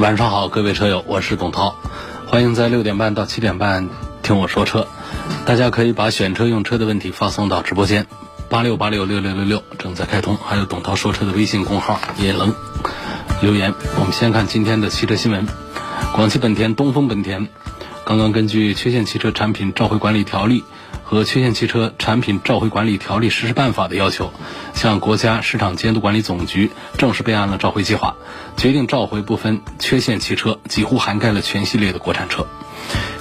晚上好，各位车友，我是董涛，欢迎在六点半到七点半听我说车。大家可以把选车用车的问题发送到直播间八六八六六六六六，正在开通，还有董涛说车的微信公号也能留言。我们先看今天的汽车新闻：广汽本田、东风本田刚刚根据《缺陷汽车产品召回管理条例》和《缺陷汽车产品召回管理条例实施办法》的要求，向国家市场监督管理总局正式备案了召回计划。决定召回部分缺陷汽车，几乎涵盖了全系列的国产车。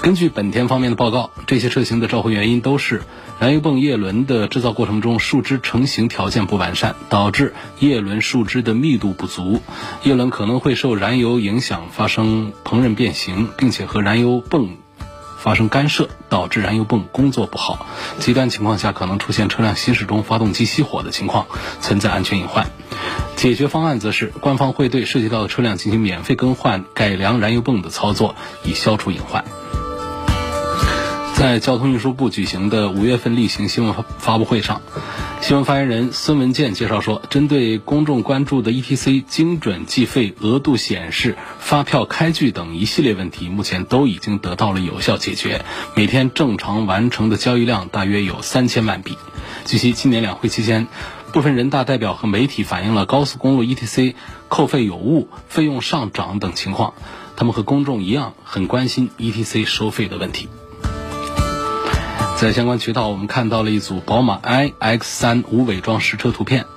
根据本田方面的报告，这些车型的召回原因都是燃油泵叶轮的制造过程中树脂成型条件不完善，导致叶轮树脂的密度不足，叶轮可能会受燃油影响发生烹饪变形，并且和燃油泵。发生干涉，导致燃油泵工作不好，极端情况下可能出现车辆行驶中发动机熄火的情况，存在安全隐患。解决方案则是官方会对涉及到的车辆进行免费更换、改良燃油泵的操作，以消除隐患。在交通运输部举行的五月份例行新闻发布会上。新闻发言人孙文健介绍说，针对公众关注的 ETC 精准计费、额度显示、发票开具等一系列问题，目前都已经得到了有效解决。每天正常完成的交易量大约有三千万笔。据悉，今年两会期间，部分人大代表和媒体反映了高速公路 ETC 扣费有误、费用上涨等情况，他们和公众一样很关心 ETC 收费的问题。在相关渠道，我们看到了一组宝马 iX3 无伪装实车图片。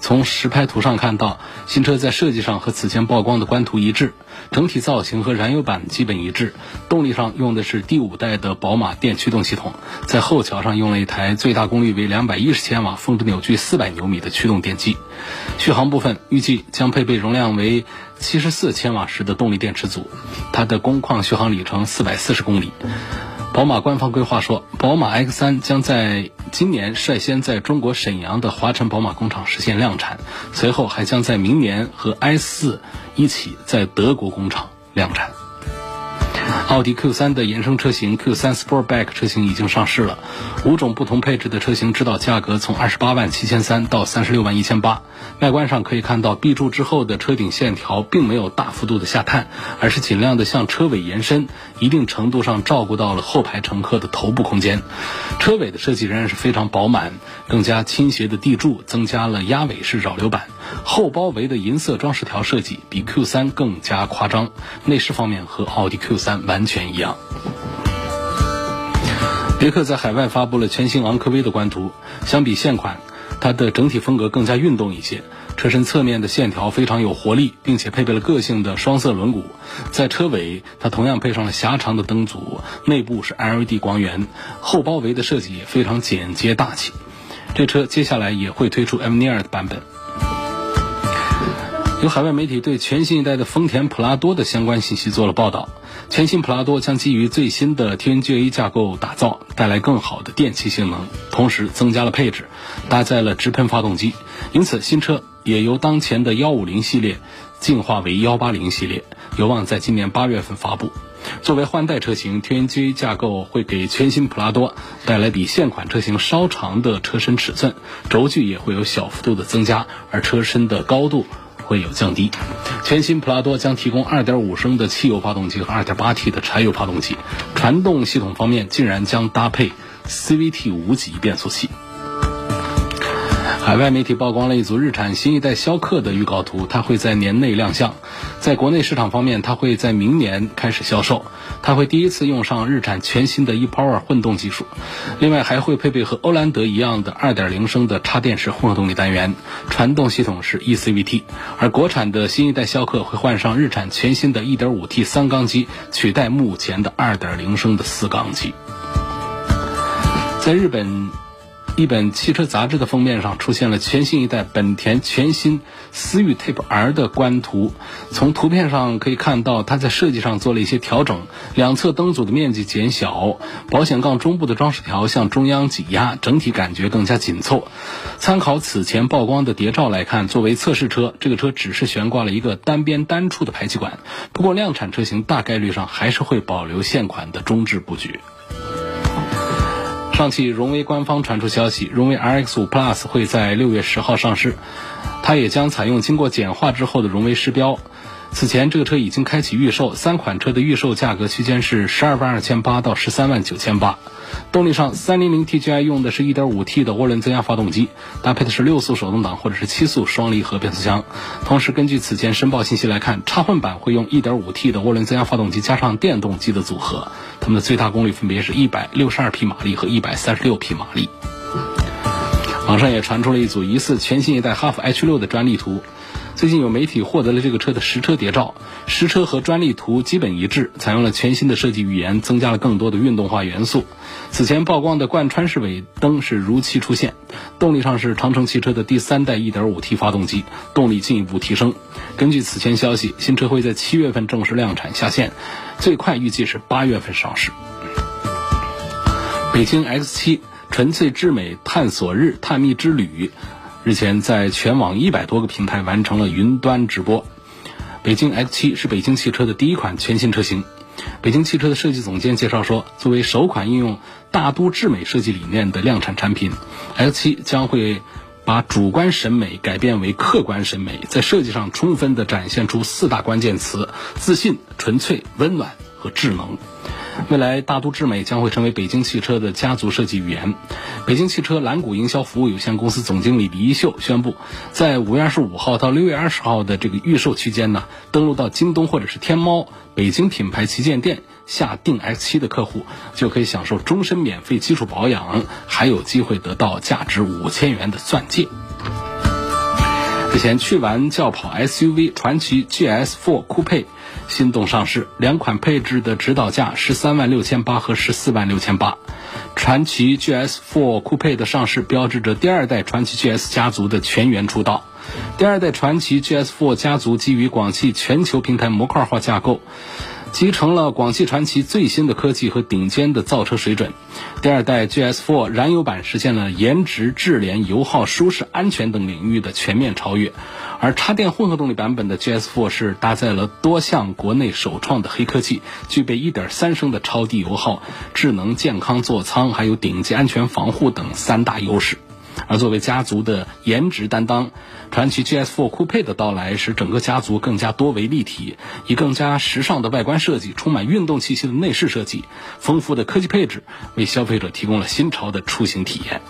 从实拍图上看到，新车在设计上和此前曝光的官图一致，整体造型和燃油版基本一致。动力上用的是第五代的宝马电驱动系统，在后桥上用了一台最大功率为两百一十千瓦、峰值扭矩四百牛米的驱动电机。续航部分预计将配备容量为七十四千瓦时的动力电池组，它的工况续航里程四百四十公里。宝马官方规划说，宝马 X3 将在今年率先在中国沈阳的华晨宝马工厂实现量产，随后还将在明年和 i4 一起在德国工厂量产。奥迪 Q3 的衍生车型 Q3 Sportback 车型已经上市了，五种不同配置的车型指导价格从二十八万七千三到三十六万一千八。外观上可以看到，B 柱之后的车顶线条并没有大幅度的下探，而是尽量的向车尾延伸，一定程度上照顾到了后排乘客的头部空间。车尾的设计仍然是非常饱满，更加倾斜的地柱增加了压尾式扰流板，后包围的银色装饰条设计比 Q3 更加夸张。内饰方面和奥迪 Q3 完。全一样。别克在海外发布了全新昂科威的官图，相比现款，它的整体风格更加运动一些。车身侧面的线条非常有活力，并且配备了个性的双色轮毂。在车尾，它同样配上了狭长的灯组，内部是 LED 光源，后包围的设计也非常简洁大气。这车接下来也会推出 M 尼尔的版本。有海外媒体对全新一代的丰田普拉多的相关信息做了报道。全新普拉多将基于最新的 TNGA 架构打造，带来更好的电气性能，同时增加了配置，搭载了直喷发动机。因此，新车也由当前的150系列进化为180系列，有望在今年八月份发布。作为换代车型，TNGA 架构会给全新普拉多带来比现款车型稍长的车身尺寸，轴距也会有小幅度的增加，而车身的高度。会有降低。全新普拉多将提供2.5升的汽油发动机和 2.8T 的柴油发动机。传动系统方面，竟然将搭配 CVT 无级变速器。海外媒体曝光了一组日产新一代逍客的预告图，它会在年内亮相。在国内市场方面，它会在明年开始销售。它会第一次用上日产全新的 ePower 混动技术，另外还会配备和欧蓝德一样的2.0升的插电式混合动力单元，传动系统是 eCVT。而国产的新一代逍客会换上日产全新的 1.5T 三缸机，取代目前的2.0升的四缸机。在日本。一本汽车杂志的封面上出现了全新一代本田全新思域 Type R 的官图。从图片上可以看到，它在设计上做了一些调整，两侧灯组的面积减小，保险杠中部的装饰条向中央挤压，整体感觉更加紧凑。参考此前曝光的谍照来看，作为测试车，这个车只是悬挂了一个单边单出的排气管。不过，量产车型大概率上还是会保留现款的中置布局。上汽荣威官方传出消息，荣威 RX 五 Plus 会在六月十号上市，它也将采用经过简化之后的荣威狮标。此前，这个车已经开启预售，三款车的预售价格区间是十二万二千八到十三万九千八。动力上，300 TGI 用的是一点五 T 的涡轮增压发动机，搭配的是六速手动挡或者是七速双离合变速箱。同时，根据此前申报信息来看，插混版会用一点五 T 的涡轮增压发动机加上电动机的组合，它们的最大功率分别是一百六十二匹马力和一百三十六匹马力。网上也传出了一组疑似全新一代哈弗 H 六的专利图。最近有媒体获得了这个车的实车谍照，实车和专利图基本一致，采用了全新的设计语言，增加了更多的运动化元素。此前曝光的贯穿式尾灯是如期出现。动力上是长城汽车的第三代 1.5T 发动机，动力进一步提升。根据此前消息，新车会在七月份正式量产下线，最快预计是八月份上市。北京 X7 纯粹至美探索日探秘之旅。日前，在全网一百多个平台完成了云端直播。北京 X7 是北京汽车的第一款全新车型。北京汽车的设计总监介绍说，作为首款应用大都智美设计理念的量产产品，X7 将会把主观审美改变为客观审美，在设计上充分地展现出四大关键词：自信、纯粹、温暖和智能。未来大都智美将会成为北京汽车的家族设计语言。北京汽车蓝谷营销服务有限公司总经理李一秀宣布，在五月二十五号到六月二十号的这个预售期间呢，登录到京东或者是天猫北京品牌旗舰店下订 X7 的客户，就可以享受终身免费基础保养，还有机会得到价值五千元的钻戒。之前，去玩轿跑 SUV 传祺 GS4 酷配。心动上市，两款配置的指导价十三万六千八和十四万六千八。传祺 GS4 酷配的上市，标志着第二代传祺 GS 家族的全员出道。第二代传祺 GS4 家族基于广汽全球平台模块化架构。集成了广汽传祺最新的科技和顶尖的造车水准。第二代 GS4 燃油版实现了颜值、智联、油耗、舒适、安全等领域的全面超越，而插电混合动力版本的 GS4 是搭载了多项国内首创的黑科技，具备1.3升的超低油耗、智能健康座舱，还有顶级安全防护等三大优势。而作为家族的颜值担当，传祺 GS4 酷配的到来，使整个家族更加多维立体，以更加时尚的外观设计、充满运动气息的内饰设计、丰富的科技配置，为消费者提供了新潮的出行体验。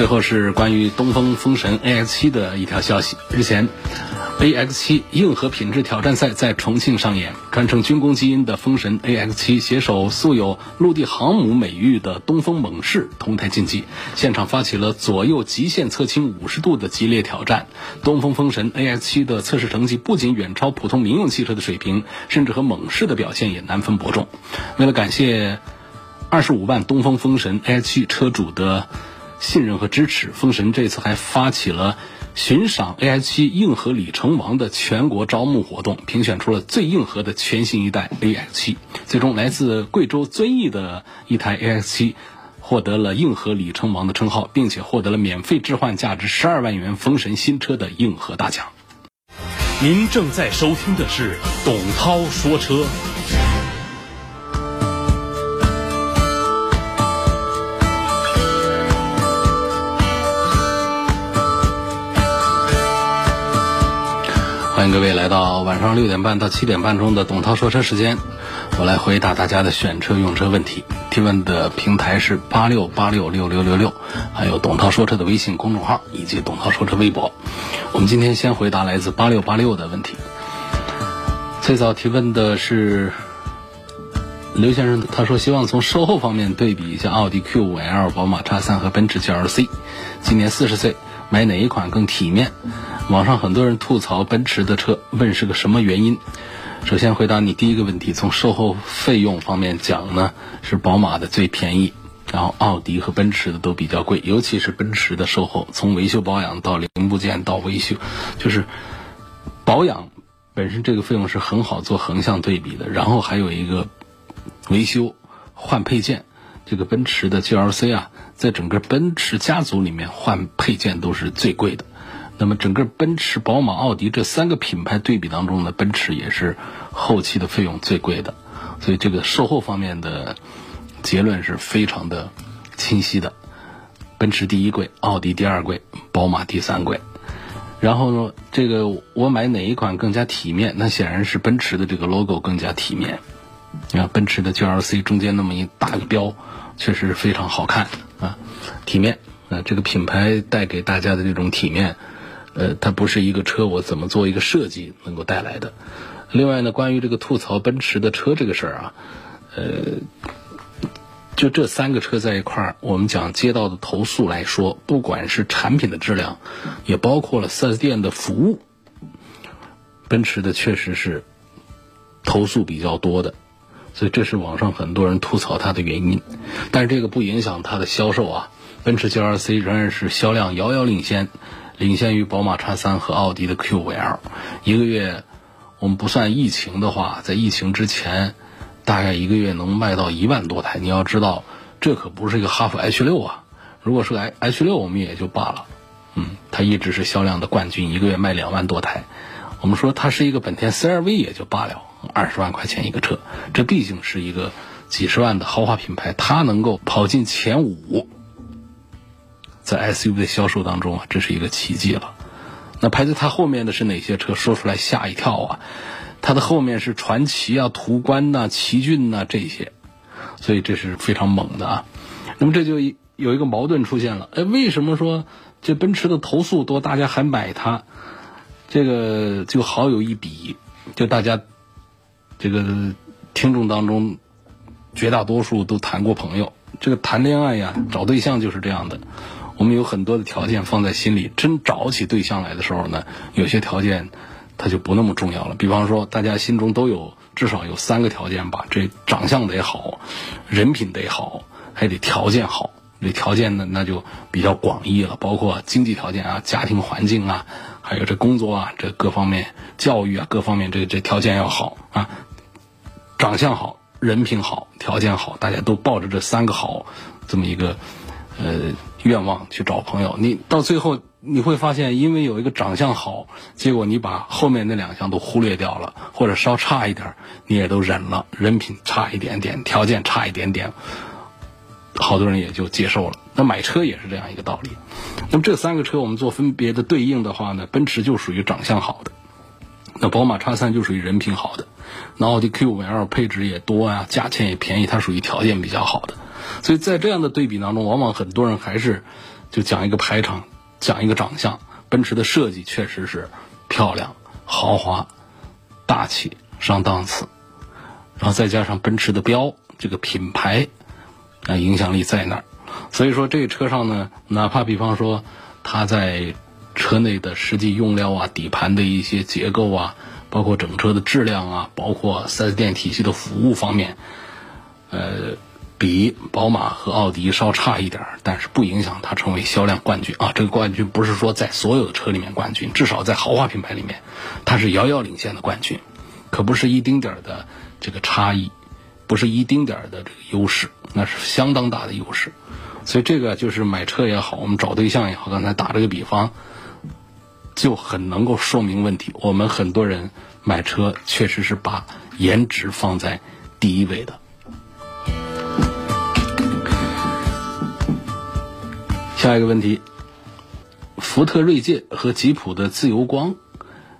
最后是关于东风风神 AX7 的一条消息，日前。AX7 硬核品质挑战赛在重庆上演，传承军工基因的风神 AX7 携手素有陆地航母美誉的东风猛士同台竞技，现场发起了左右极限侧倾五十度的激烈挑战。东风风神 AX7 的测试成绩不仅远超普通民用汽车的水平，甚至和猛士的表现也难分伯仲。为了感谢二十五万东风风神 AX7 车主的信任和支持，风神这次还发起了。寻赏 AX7 硬核里程王的全国招募活动，评选出了最硬核的全新一代 AX7。最终，来自贵州遵义的一台 AX7 获得了硬核里程王的称号，并且获得了免费置换价值十二万元风神新车的硬核大奖。您正在收听的是董涛说车。欢迎各位来到晚上六点半到七点半钟的董涛说车时间，我来回答大家的选车用车问题。提问的平台是八六八六六六六六，还有董涛说车的微信公众号以及董涛说车微博。我们今天先回答来自八六八六的问题。最早提问的是刘先生，他说希望从售后方面对比一下奥迪 Q5L、宝马 X3 和奔驰 GLC。今年四十岁，买哪一款更体面？网上很多人吐槽奔驰的车，问是个什么原因？首先回答你第一个问题，从售后费用方面讲呢，是宝马的最便宜，然后奥迪和奔驰的都比较贵，尤其是奔驰的售后，从维修保养到零部件到维修，就是保养本身这个费用是很好做横向对比的，然后还有一个维修换配件，这个奔驰的 GLC 啊，在整个奔驰家族里面换配件都是最贵的。那么整个奔驰、宝马、奥迪这三个品牌对比当中呢，奔驰也是后期的费用最贵的，所以这个售后方面的结论是非常的清晰的。奔驰第一贵，奥迪第二贵，宝马第三贵。然后呢，这个我买哪一款更加体面？那显然是奔驰的这个 logo 更加体面。你看奔驰的 GLC 中间那么一大个标，确实非常好看啊，体面啊，这个品牌带给大家的这种体面。呃，它不是一个车，我怎么做一个设计能够带来的。另外呢，关于这个吐槽奔驰的车这个事儿啊，呃，就这三个车在一块儿，我们讲接到的投诉来说，不管是产品的质量，也包括了四 S 店的服务，奔驰的确实是投诉比较多的，所以这是网上很多人吐槽它的原因。但是这个不影响它的销售啊，奔驰 GLC 仍然是销量遥遥领先。领先于宝马叉三和奥迪的 Q5L，一个月我们不算疫情的话，在疫情之前，大概一个月能卖到一万多台。你要知道，这可不是一个哈弗 H 六啊！如果是个 H 六，我们也就罢了。嗯，它一直是销量的冠军，一个月卖两万多台。我们说它是一个本田 CR-V 也就罢了，二十万块钱一个车，这毕竟是一个几十万的豪华品牌，它能够跑进前五。在 SUV 的销售当中啊，这是一个奇迹了。那排在它后面的是哪些车？说出来吓一跳啊！它的后面是传祺啊、途观呐、奇骏呐这些，所以这是非常猛的啊。那么这就有一个矛盾出现了，哎，为什么说这奔驰的投诉多，大家还买它？这个就好有一比，就大家这个听众当中绝大多数都谈过朋友，这个谈恋爱呀、找对象就是这样的。我们有很多的条件放在心里，真找起对象来的时候呢，有些条件它就不那么重要了。比方说，大家心中都有至少有三个条件吧：这长相得好，人品得好，还得条件好。这条件呢，那就比较广义了，包括经济条件啊、家庭环境啊，还有这工作啊、这各方面教育啊各方面，这这条件要好啊。长相好，人品好，条件好，大家都抱着这三个好这么一个呃。愿望去找朋友，你到最后你会发现，因为有一个长相好，结果你把后面那两项都忽略掉了，或者稍差一点，你也都忍了。人品差一点点，条件差一点点，好多人也就接受了。那买车也是这样一个道理。那么这三个车我们做分别的对应的话呢，奔驰就属于长相好的，那宝马叉三就属于人品好的，那奥迪 Q5L 配置也多啊，价钱也便宜，它属于条件比较好的。所以在这样的对比当中，往往很多人还是就讲一个排场，讲一个长相。奔驰的设计确实是漂亮、豪华、大气、上档次，然后再加上奔驰的标这个品牌，啊影响力在那儿。所以说这车上呢，哪怕比方说它在车内的实际用料啊、底盘的一些结构啊，包括整车的质量啊，包括 4S 店体系的服务方面，呃。比宝马和奥迪稍差一点，但是不影响它成为销量冠军啊！这个冠军不是说在所有的车里面冠军，至少在豪华品牌里面，它是遥遥领先的冠军，可不是一丁点儿的这个差异，不是一丁点儿的这个优势，那是相当大的优势。所以这个就是买车也好，我们找对象也好，刚才打这个比方，就很能够说明问题。我们很多人买车确实是把颜值放在第一位的。下一个问题，福特锐界和吉普的自由光，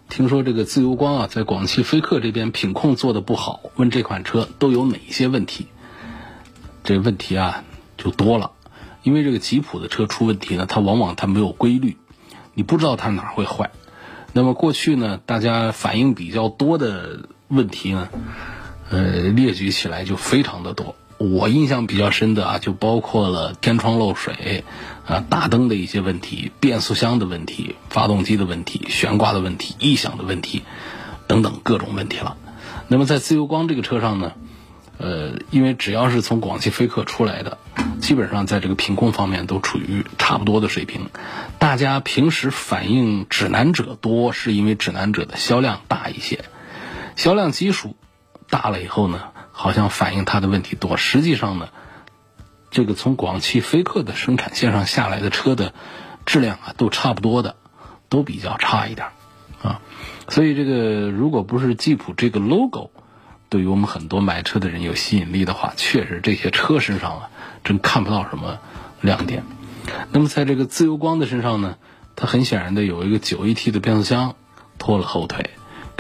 听说这个自由光啊，在广汽菲克这边品控做的不好，问这款车都有哪些问题？这问题啊就多了，因为这个吉普的车出问题呢，它往往它没有规律，你不知道它哪会坏。那么过去呢，大家反映比较多的问题呢，呃，列举起来就非常的多。我印象比较深的啊，就包括了天窗漏水，啊，大灯的一些问题，变速箱的问题，发动机的问题，悬挂的问题，异响的问题，等等各种问题了。那么在自由光这个车上呢，呃，因为只要是从广汽菲克出来的，基本上在这个品控方面都处于差不多的水平。大家平时反映指南者多，是因为指南者的销量大一些，销量基数大了以后呢，好像反映它的问题多。实际上呢，这个从广汽菲克的生产线上下来的车的质量啊，都差不多的，都比较差一点啊。所以这个如果不是吉普这个 logo 对于我们很多买车的人有吸引力的话，确实这些车身上啊，真看不到什么亮点。那么在这个自由光的身上呢，它很显然的有一个 9AT 的变速箱拖了后腿，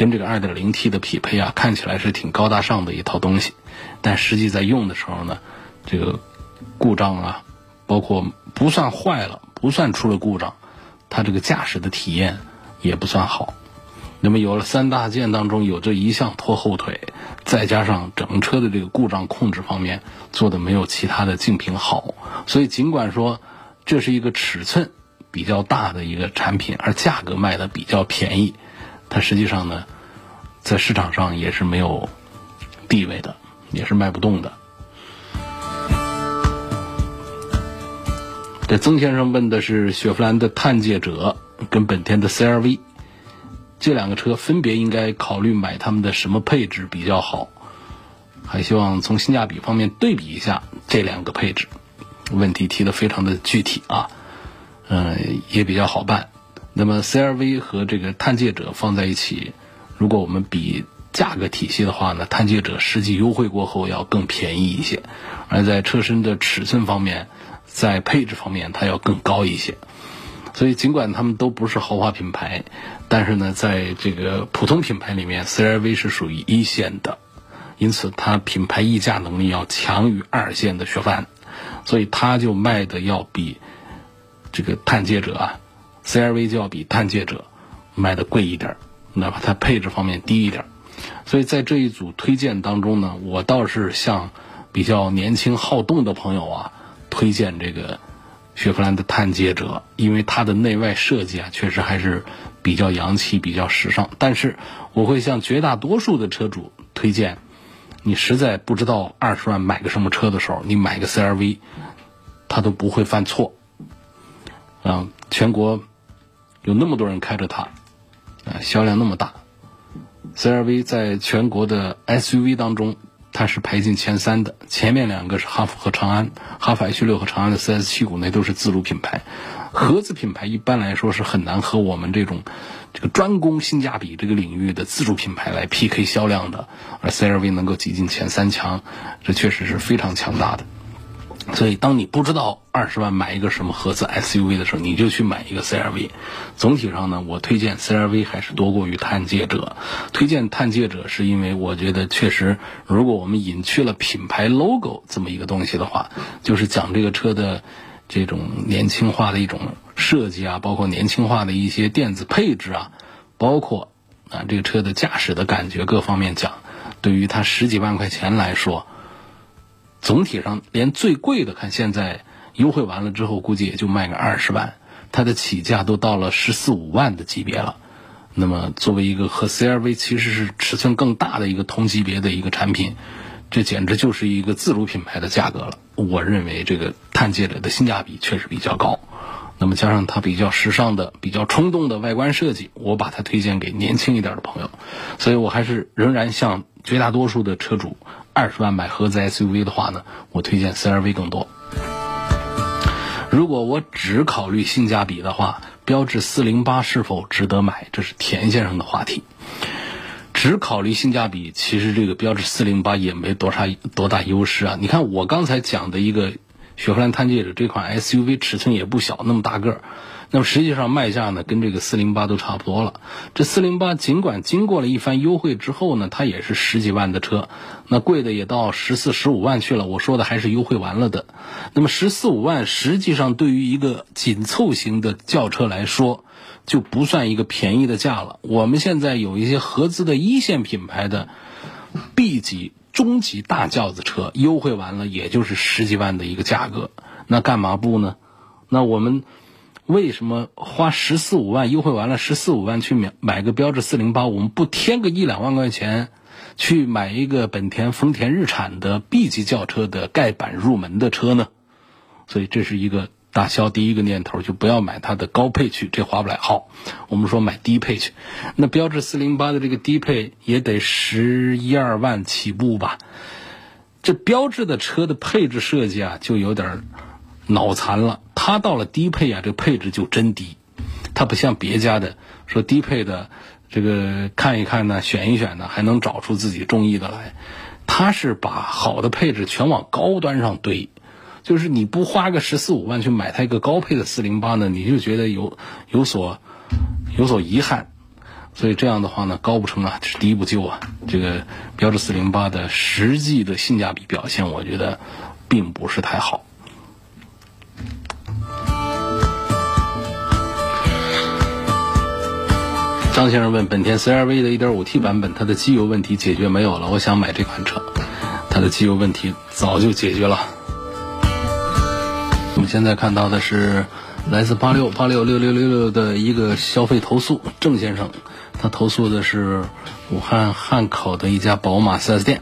跟这个 2.0T 的匹配啊，看起来是挺高大上的一套东西，但实际在用的时候呢，这个故障啊，包括不算坏了，不算出了故障，它这个驾驶的体验也不算好。那么有了三大件当中有这一项拖后腿，再加上整车的这个故障控制方面做的没有其他的竞品好，所以尽管说这是一个尺寸比较大的一个产品，而价格卖的比较便宜，它实际上呢，在市场上也是没有地位的，也是卖不动的。这曾先生问的是雪佛兰的探界者跟本田的 CRV。这两个车分别应该考虑买他们的什么配置比较好？还希望从性价比方面对比一下这两个配置。问题提的非常的具体啊，嗯，也比较好办。那么 CRV 和这个探界者放在一起，如果我们比价格体系的话呢，探界者实际优惠过后要更便宜一些，而在车身的尺寸方面，在配置方面它要更高一些。所以，尽管他们都不是豪华品牌，但是呢，在这个普通品牌里面，CRV 是属于一线的，因此它品牌溢价能力要强于二线的雪佛兰，所以它就卖的要比这个探界者啊，CRV 就要比探界者卖的贵一点，哪怕它配置方面低一点。所以在这一组推荐当中呢，我倒是向比较年轻好动的朋友啊，推荐这个。雪佛兰的探界者，因为它的内外设计啊，确实还是比较洋气、比较时尚。但是，我会向绝大多数的车主推荐，你实在不知道二十万买个什么车的时候，你买个 CRV，它都不会犯错。啊，全国有那么多人开着它，啊，销量那么大，CRV 在全国的 SUV 当中。它是排进前三的，前面两个是哈弗和长安，哈弗 H 六和长安的 CS 七五那都是自主品牌，合资品牌一般来说是很难和我们这种这个专攻性价比这个领域的自主品牌来 PK 销量的，而 CRV 能够挤进前三强，这确实是非常强大的。所以，当你不知道二十万买一个什么合资 SUV 的时候，你就去买一个 CRV。总体上呢，我推荐 CRV 还是多过于探界者。推荐探界者是因为我觉得确实，如果我们隐去了品牌 logo 这么一个东西的话，就是讲这个车的这种年轻化的一种设计啊，包括年轻化的一些电子配置啊，包括啊这个车的驾驶的感觉各方面讲，对于它十几万块钱来说。总体上，连最贵的看现在优惠完了之后，估计也就卖个二十万，它的起价都到了十四五万的级别了。那么，作为一个和 CRV 其实是尺寸更大的一个同级别的一个产品，这简直就是一个自主品牌的价格了。我认为这个探界者的性价比确实比较高。那么加上它比较时尚的、比较冲动的外观设计，我把它推荐给年轻一点的朋友。所以我还是仍然向绝大多数的车主。二十万买合资 SUV 的话呢，我推荐 CRV 更多。如果我只考虑性价比的话，标致四零八是否值得买？这是田先生的话题。只考虑性价比，其实这个标致四零八也没多差多大优势啊。你看我刚才讲的一个雪佛兰探界者这款 SUV，尺寸也不小，那么大个儿。那么实际上卖价呢，跟这个四零八都差不多了。这四零八尽管经过了一番优惠之后呢，它也是十几万的车，那贵的也到十四、十五万去了。我说的还是优惠完了的。那么十四五万，实际上对于一个紧凑型的轿车来说，就不算一个便宜的价了。我们现在有一些合资的一线品牌的 B 级、中级大轿子车，优惠完了也就是十几万的一个价格，那干嘛不呢？那我们。为什么花十四五万优惠完了十四五万去买买个标致四零八，我们不添个一两万块钱，去买一个本田、丰田、日产的 B 级轿车的盖板入门的车呢？所以这是一个打消第一个念头，就不要买它的高配去，这划不来。好，我们说买低配去，那标致四零八的这个低配也得十一二万起步吧？这标致的车的配置设计啊，就有点儿脑残了。它到了低配啊，这配置就真低。它不像别家的说低配的，这个看一看呢，选一选呢，还能找出自己中意的来。它是把好的配置全往高端上堆，就是你不花个十四五万去买它一个高配的四零八呢，你就觉得有有所有所遗憾。所以这样的话呢，高不成啊，是第一不就啊。这个标致四零八的实际的性价比表现，我觉得并不是太好。张先生问：本田 CR-V 的 1.5T 版本，它的机油问题解决没有了？我想买这款车，它的机油问题早就解决了。我们现在看到的是来自八六八六六六六六的一个消费投诉，郑先生。他投诉的是武汉汉口的一家宝马 4S 店。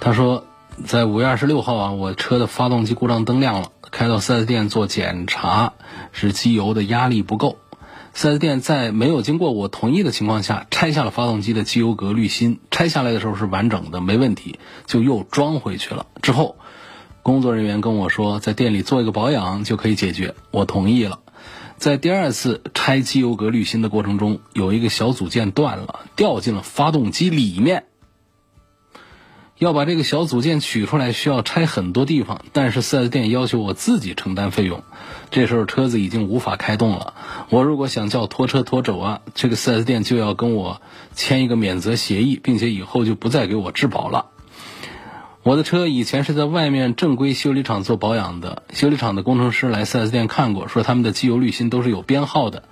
他说，在五月二十六号啊，我车的发动机故障灯亮了，开到 4S 店做检查，是机油的压力不够。4S 店在没有经过我同意的情况下，拆下了发动机的机油格滤芯，拆下来的时候是完整的，没问题，就又装回去了。之后，工作人员跟我说，在店里做一个保养就可以解决，我同意了。在第二次拆机油格滤芯的过程中，有一个小组件断了，掉进了发动机里面。要把这个小组件取出来，需要拆很多地方，但是 4S 店要求我自己承担费用。这时候车子已经无法开动了，我如果想叫拖车拖走啊，这个 4S 店就要跟我签一个免责协议，并且以后就不再给我质保了。我的车以前是在外面正规修理厂做保养的，修理厂的工程师来 4S 店看过，说他们的机油滤芯都是有编号的，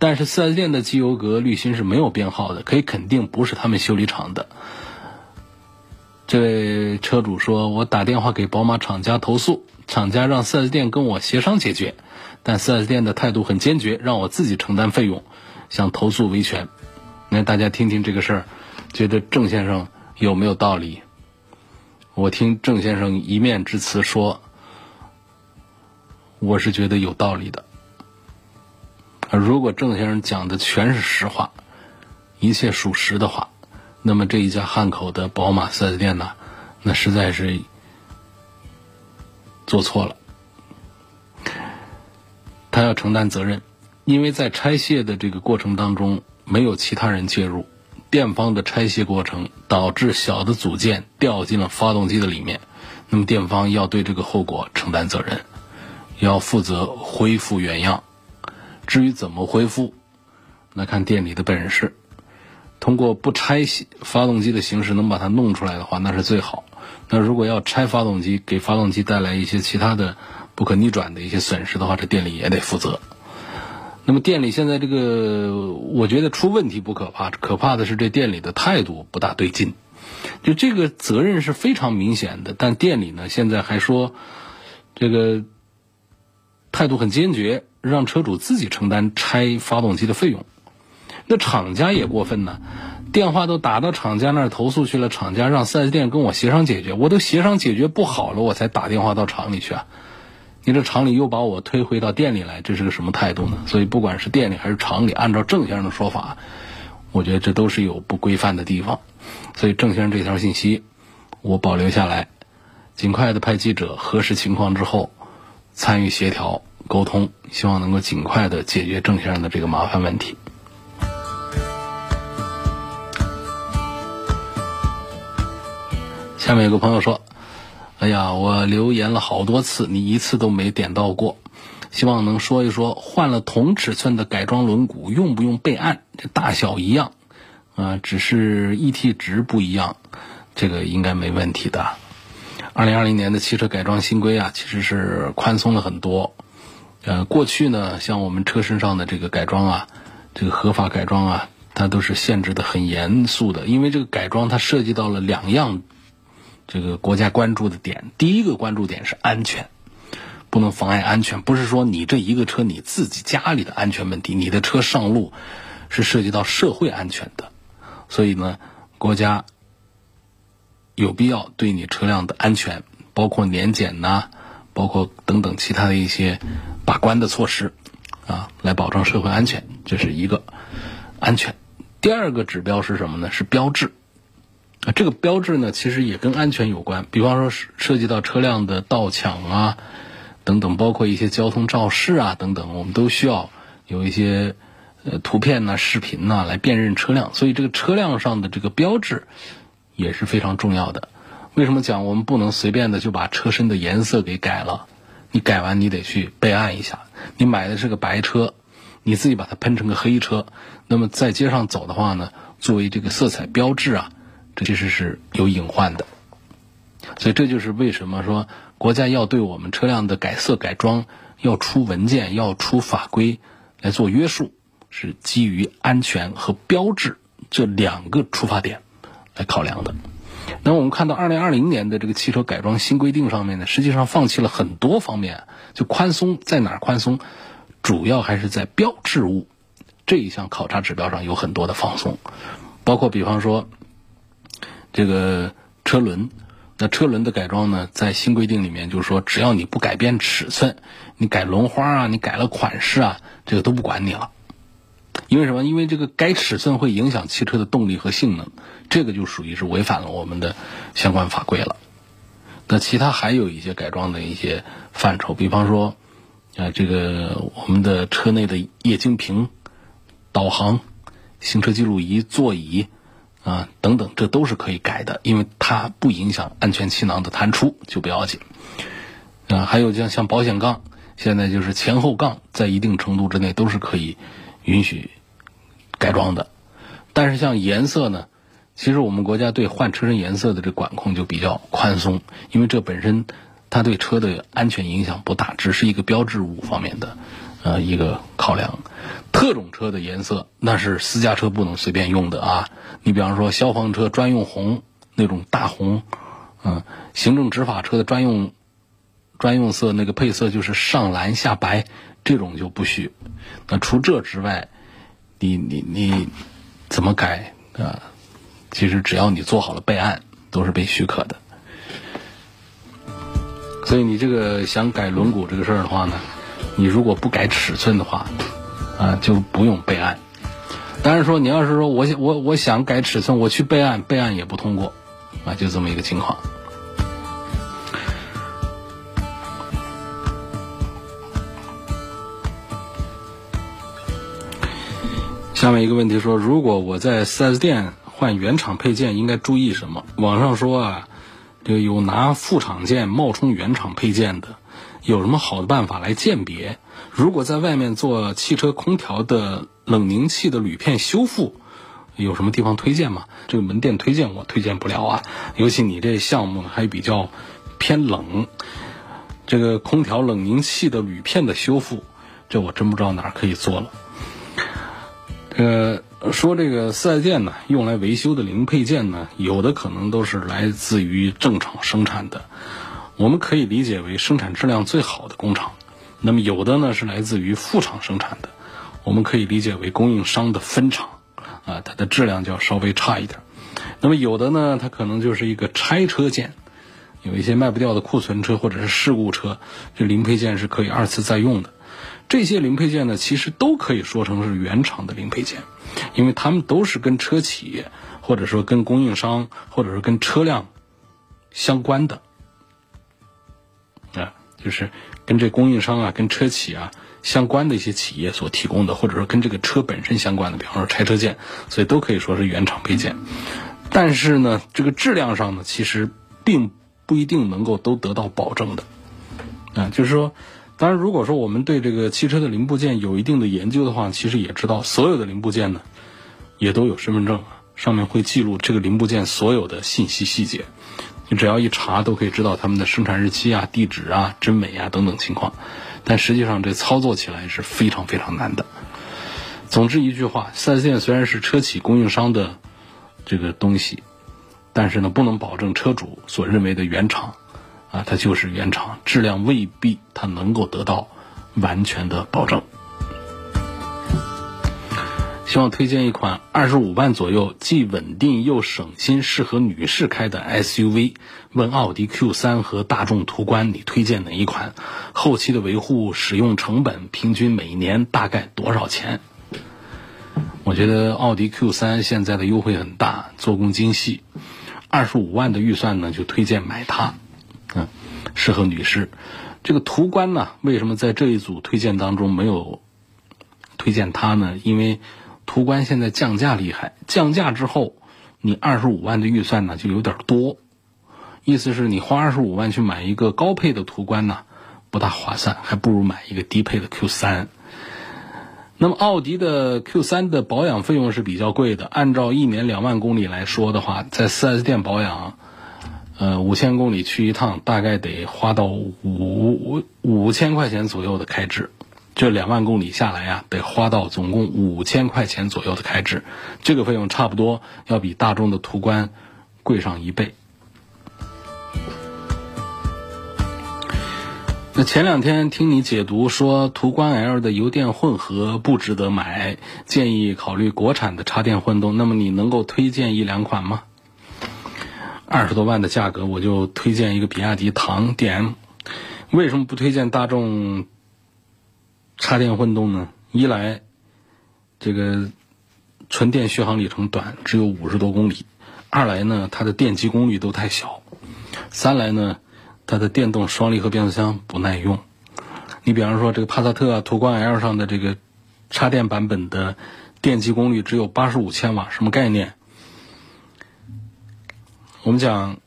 但是 4S 店的机油格滤芯是没有编号的，可以肯定不是他们修理厂的。这位车主说：“我打电话给宝马厂家投诉，厂家让 4S 店跟我协商解决，但 4S 店的态度很坚决，让我自己承担费用，想投诉维权。那大家听听这个事儿，觉得郑先生有没有道理？”我听郑先生一面之词说，我是觉得有道理的。如果郑先生讲的全是实话，一切属实的话，那么这一家汉口的宝马 4S 店呢，那实在是做错了，他要承担责任，因为在拆卸的这个过程当中，没有其他人介入。店方的拆卸过程导致小的组件掉进了发动机的里面，那么店方要对这个后果承担责任，要负责恢复原样。至于怎么恢复，那看店里的本事。通过不拆发动机的形式能把它弄出来的话，那是最好。那如果要拆发动机，给发动机带来一些其他的不可逆转的一些损失的话，这店里也得负责。那么店里现在这个，我觉得出问题不可怕，可怕的是这店里的态度不大对劲。就这个责任是非常明显的，但店里呢现在还说，这个态度很坚决，让车主自己承担拆发动机的费用。那厂家也过分呢，电话都打到厂家那儿投诉去了，厂家让 4S 店跟我协商解决，我都协商解决不好了，我才打电话到厂里去啊。你这厂里又把我推回到店里来，这是个什么态度呢？所以不管是店里还是厂里，按照郑先生的说法，我觉得这都是有不规范的地方。所以郑先生这条信息我保留下来，尽快的派记者核实情况之后，参与协调沟通，希望能够尽快的解决郑先生的这个麻烦问题。下面有个朋友说。哎呀，我留言了好多次，你一次都没点到过。希望能说一说，换了同尺寸的改装轮毂用不用备案？这大小一样，啊，只是 ET 值不一样，这个应该没问题的。二零二零年的汽车改装新规啊，其实是宽松了很多。呃，过去呢，像我们车身上的这个改装啊，这个合法改装啊，它都是限制的很严肃的，因为这个改装它涉及到了两样。这个国家关注的点，第一个关注点是安全，不能妨碍安全。不是说你这一个车你自己家里的安全问题，你的车上路是涉及到社会安全的，所以呢，国家有必要对你车辆的安全，包括年检呐，包括等等其他的一些把关的措施啊，来保证社会安全，这是一个安全。第二个指标是什么呢？是标志。啊，这个标志呢，其实也跟安全有关。比方说，涉及到车辆的盗抢啊，等等，包括一些交通肇事啊，等等，我们都需要有一些呃图片呐、视频呐来辨认车辆。所以，这个车辆上的这个标志也是非常重要的。为什么讲我们不能随便的就把车身的颜色给改了？你改完你得去备案一下。你买的是个白车，你自己把它喷成个黑车，那么在街上走的话呢，作为这个色彩标志啊。这其实是有隐患的，所以这就是为什么说国家要对我们车辆的改色改装要出文件、要出法规来做约束，是基于安全和标志这两个出发点来考量的。那我们看到二零二零年的这个汽车改装新规定上面呢，实际上放弃了很多方面，就宽松在哪儿宽松，主要还是在标志物这一项考察指标上有很多的放松，包括比方说。这个车轮，那车轮的改装呢，在新规定里面就是说，只要你不改变尺寸，你改轮花啊，你改了款式啊，这个都不管你了。因为什么？因为这个改尺寸会影响汽车的动力和性能，这个就属于是违反了我们的相关法规了。那其他还有一些改装的一些范畴，比方说，啊，这个我们的车内的液晶屏、导航、行车记录仪、座椅。啊，等等，这都是可以改的，因为它不影响安全气囊的弹出，就不要紧。啊，还有像像保险杠，现在就是前后杠在一定程度之内都是可以允许改装的。但是像颜色呢，其实我们国家对换车身颜色的这管控就比较宽松，因为这本身它对车的安全影响不大，只是一个标志物方面的呃一个考量。特种车的颜色那是私家车不能随便用的啊！你比方说消防车专用红那种大红，嗯，行政执法车的专用专用色那个配色就是上蓝下白，这种就不许。那除这之外，你你你怎么改啊？其实只要你做好了备案，都是被许可的。所以你这个想改轮毂这个事儿的话呢，你如果不改尺寸的话。啊，就不用备案。当然说，你要是说我想我我想改尺寸，我去备案，备案也不通过，啊，就这么一个情况。下面一个问题说，如果我在 4S 店换原厂配件，应该注意什么？网上说啊，这个有拿副厂件冒充原厂配件的，有什么好的办法来鉴别？如果在外面做汽车空调的冷凝器的铝片修复，有什么地方推荐吗？这个门店推荐我推荐不了啊，尤其你这项目还比较偏冷，这个空调冷凝器的铝片的修复，这我真不知道哪儿可以做了。呃，说这个四 S 店呢，用来维修的零配件呢，有的可能都是来自于正厂生产的，我们可以理解为生产质量最好的工厂。那么有的呢是来自于副厂生产的，我们可以理解为供应商的分厂，啊，它的质量就要稍微差一点。那么有的呢，它可能就是一个拆车件，有一些卖不掉的库存车或者是事故车，这零配件是可以二次再用的。这些零配件呢，其实都可以说成是原厂的零配件，因为它们都是跟车企或者说跟供应商或者是跟车辆相关的，就是。跟这供应商啊、跟车企啊相关的一些企业所提供的，或者说跟这个车本身相关的，比方说拆车件，所以都可以说是原厂配件。但是呢，这个质量上呢，其实并不一定能够都得到保证的。啊，就是说，当然，如果说我们对这个汽车的零部件有一定的研究的话，其实也知道所有的零部件呢，也都有身份证，上面会记录这个零部件所有的信息细节。你只要一查，都可以知道他们的生产日期啊、地址啊、真伪啊等等情况。但实际上，这操作起来是非常非常难的。总之一句话，4S 店虽然是车企供应商的这个东西，但是呢，不能保证车主所认为的原厂啊，它就是原厂，质量未必它能够得到完全的保证。希望推荐一款二十五万左右，既稳定又省心，适合女士开的 SUV。问奥迪 Q3 和大众途观，你推荐哪一款？后期的维护使用成本平均每年大概多少钱？我觉得奥迪 Q3 现在的优惠很大，做工精细。二十五万的预算呢，就推荐买它。嗯，适合女士。这个途观呢，为什么在这一组推荐当中没有推荐它呢？因为途观现在降价厉害，降价之后，你二十五万的预算呢就有点多，意思是你花二十五万去买一个高配的途观呢，不大划算，还不如买一个低配的 Q 三。那么奥迪的 Q 三的保养费用是比较贵的，按照一年两万公里来说的话，在 4S 店保养，呃五千公里去一趟，大概得花到五五千块钱左右的开支。这两万公里下来呀，得花到总共五千块钱左右的开支，这个费用差不多要比大众的途观贵上一倍。那前两天听你解读说途观 L 的油电混合不值得买，建议考虑国产的插电混动。那么你能够推荐一两款吗？二十多万的价格，我就推荐一个比亚迪唐 DM。为什么不推荐大众？插电混动呢，一来这个纯电续航里程短，只有五十多公里；二来呢，它的电机功率都太小；三来呢，它的电动双离合变速箱不耐用。你比方说这个帕萨特啊、途观 L 上的这个插电版本的电机功率只有八十五千瓦，什么概念？我们讲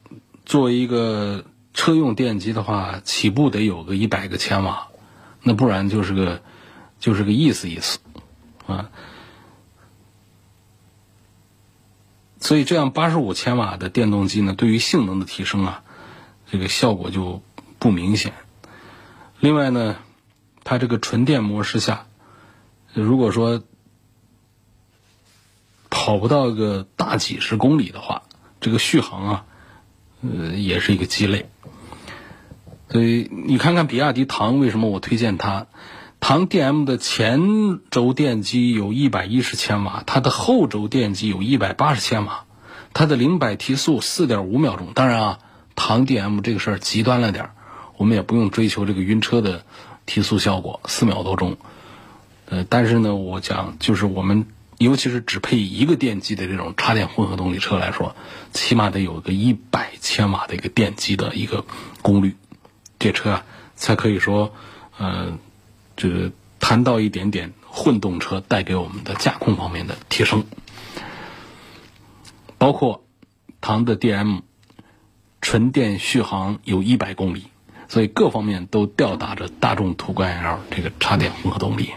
作为一个车用电机的话，起步得有个一百个千瓦。那不然就是个，就是个意思意思，啊，所以这样八十五千瓦的电动机呢，对于性能的提升啊，这个效果就不明显。另外呢，它这个纯电模式下，如果说跑不到个大几十公里的话，这个续航啊，呃，也是一个鸡肋。所以你看看比亚迪唐，为什么我推荐它？唐 DM 的前轴电机有一百一十千瓦，它的后轴电机有一百八十千瓦，它的零百提速四点五秒钟。当然啊，唐 DM 这个事儿极端了点儿，我们也不用追求这个晕车的提速效果，四秒多钟。呃，但是呢，我讲就是我们尤其是只配一个电机的这种插电混合动力车来说，起码得有个一百千瓦的一个电机的一个功率。这车啊，才可以说，呃，这个谈到一点点混动车带给我们的驾控方面的提升，包括唐的 DM 纯电续航有一百公里，所以各方面都吊打着大众途观 L 这个插电混合动力。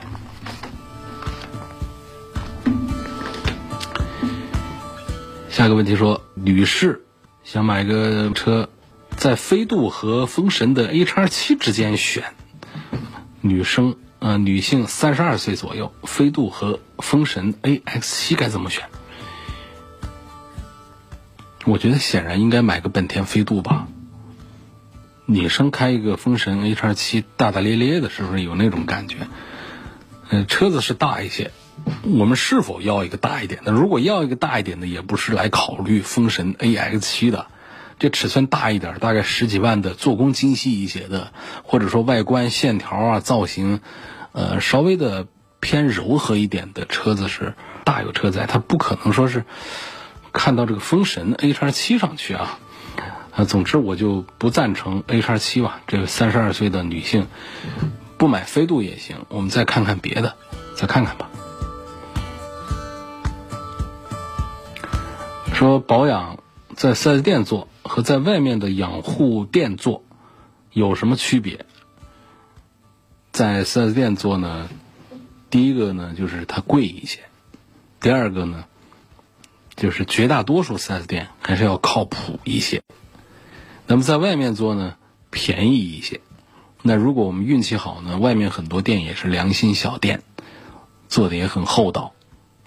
下一个问题说，女士想买个车。在飞度和风神的 A 叉七之间选，女生呃女性三十二岁左右，飞度和风神 A X 七该怎么选？我觉得显然应该买个本田飞度吧。女生开一个风神 A 叉七，大大咧咧的，是不是有那种感觉？嗯，车子是大一些，我们是否要一个大一点的？如果要一个大一点的，也不是来考虑风神 A X 七的。这尺寸大一点，大概十几万的，做工精细一些的，或者说外观线条啊、造型，呃，稍微的偏柔和一点的车子是大有车在。它不可能说是看到这个风神 A 叉七上去啊。啊，总之我就不赞成 A 叉七吧。这个三十二岁的女性不买飞度也行，我们再看看别的，再看看吧。说保养在四 S 店做。和在外面的养护店做有什么区别？在 4S 店做呢，第一个呢就是它贵一些，第二个呢就是绝大多数 4S 店还是要靠谱一些。那么在外面做呢，便宜一些。那如果我们运气好呢，外面很多店也是良心小店，做的也很厚道，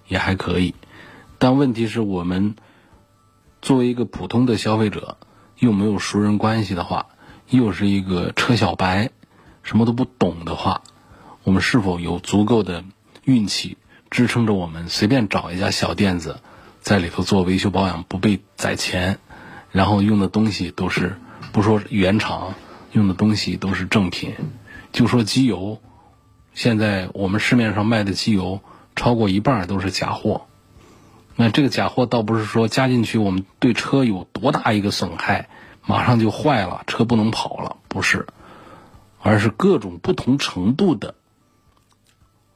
也还可以。但问题是我们。作为一个普通的消费者，又没有熟人关系的话，又是一个车小白，什么都不懂的话，我们是否有足够的运气支撑着我们随便找一家小店子，在里头做维修保养不被宰钱，然后用的东西都是不说原厂用的东西都是正品，就说机油，现在我们市面上卖的机油超过一半都是假货。那这个假货倒不是说加进去我们对车有多大一个损害，马上就坏了，车不能跑了，不是，而是各种不同程度的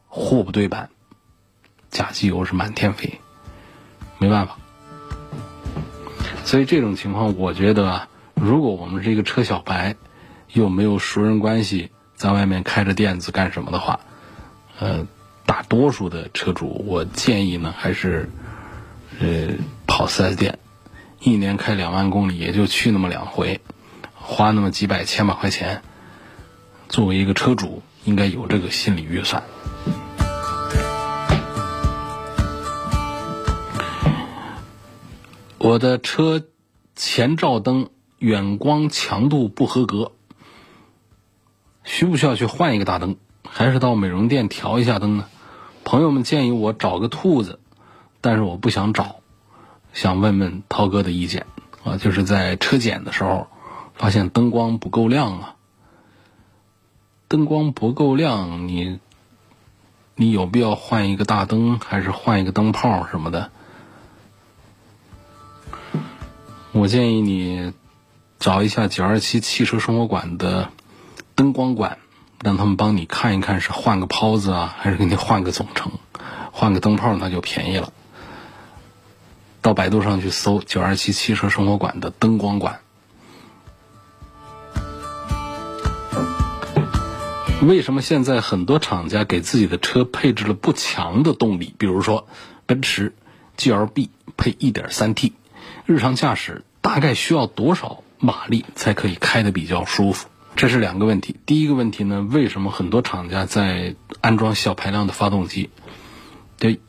货不对版，假机油是满天飞，没办法。所以这种情况，我觉得啊，如果我们是一个车小白，又没有熟人关系，在外面开着店子干什么的话，呃，大多数的车主，我建议呢，还是。呃，跑 4S 店，一年开两万公里，也就去那么两回，花那么几百千把块钱，作为一个车主，应该有这个心理预算。我的车前照灯远光强度不合格，需不需要去换一个大灯，还是到美容店调一下灯呢？朋友们建议我找个兔子。但是我不想找，想问问涛哥的意见啊，就是在车检的时候，发现灯光不够亮啊。灯光不够亮，你你有必要换一个大灯，还是换一个灯泡什么的？我建议你找一下九二七汽车生活馆的灯光馆，让他们帮你看一看，是换个泡子啊，还是给你换个总成，换个灯泡那就便宜了。到百度上去搜“九二七汽车生活馆”的灯光馆。为什么现在很多厂家给自己的车配置了不强的动力？比如说，奔驰 GLB 配 1.3T，日常驾驶大概需要多少马力才可以开得比较舒服？这是两个问题。第一个问题呢，为什么很多厂家在安装小排量的发动机？这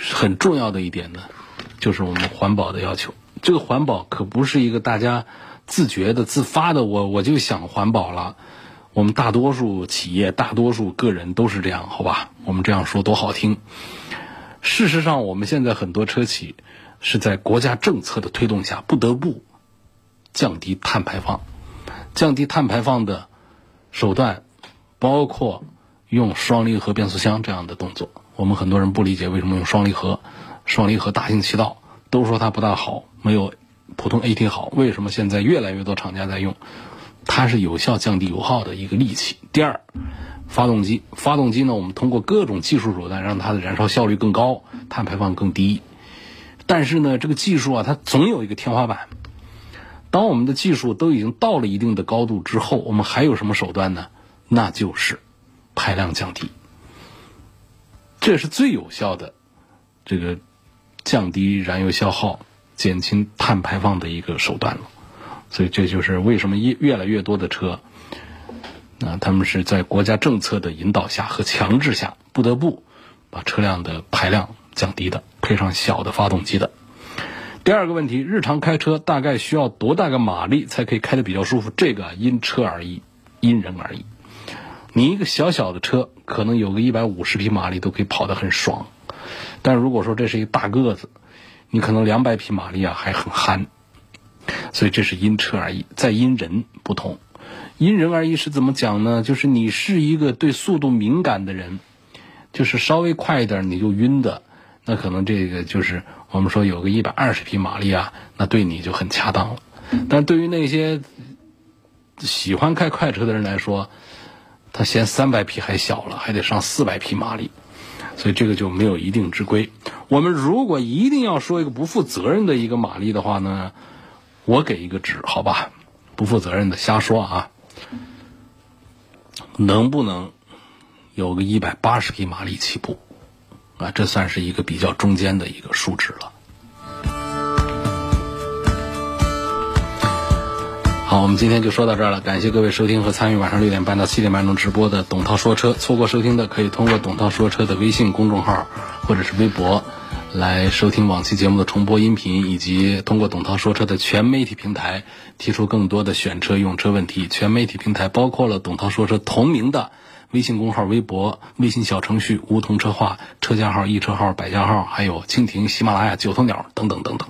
很重要的一点呢？就是我们环保的要求，这个环保可不是一个大家自觉的、自发的。我我就想环保了，我们大多数企业、大多数个人都是这样，好吧？我们这样说多好听。事实上，我们现在很多车企是在国家政策的推动下，不得不降低碳排放。降低碳排放的手段包括用双离合变速箱这样的动作。我们很多人不理解为什么用双离合。双离合大行其道，都说它不大好，没有普通 AT 好。为什么现在越来越多厂家在用？它是有效降低油耗的一个利器。第二，发动机，发动机呢，我们通过各种技术手段让它的燃烧效率更高，碳排放更低。但是呢，这个技术啊，它总有一个天花板。当我们的技术都已经到了一定的高度之后，我们还有什么手段呢？那就是排量降低，这是最有效的这个。降低燃油消耗、减轻碳排放的一个手段了，所以这就是为什么越越来越多的车，啊，他们是在国家政策的引导下和强制下，不得不把车辆的排量降低的，配上小的发动机的。第二个问题，日常开车大概需要多大个马力才可以开得比较舒服？这个因车而异，因人而异。你一个小小的车，可能有个一百五十匹马力都可以跑得很爽。但如果说这是一大个子，你可能两百匹马力啊还很憨，所以这是因车而异，再因人不同。因人而异是怎么讲呢？就是你是一个对速度敏感的人，就是稍微快一点你就晕的，那可能这个就是我们说有个一百二十匹马力啊，那对你就很恰当了。但对于那些喜欢开快车的人来说，他嫌三百匹还小了，还得上四百匹马力。所以这个就没有一定之规。我们如果一定要说一个不负责任的一个马力的话呢，我给一个值，好吧？不负责任的瞎说啊，能不能有个一百八十匹马力起步？啊，这算是一个比较中间的一个数值了。好，我们今天就说到这儿了。感谢各位收听和参与晚上六点半到七点半钟直播的董涛说车。错过收听的，可以通过董涛说车的微信公众号或者是微博，来收听往期节目的重播音频，以及通过董涛说车的全媒体平台提出更多的选车用车问题。全媒体平台包括了董涛说车同名的微信公号、微博、微信小程序梧桐车话、车架号、易车号、百家号，还有蜻蜓、喜马拉雅、九头鸟等等等等。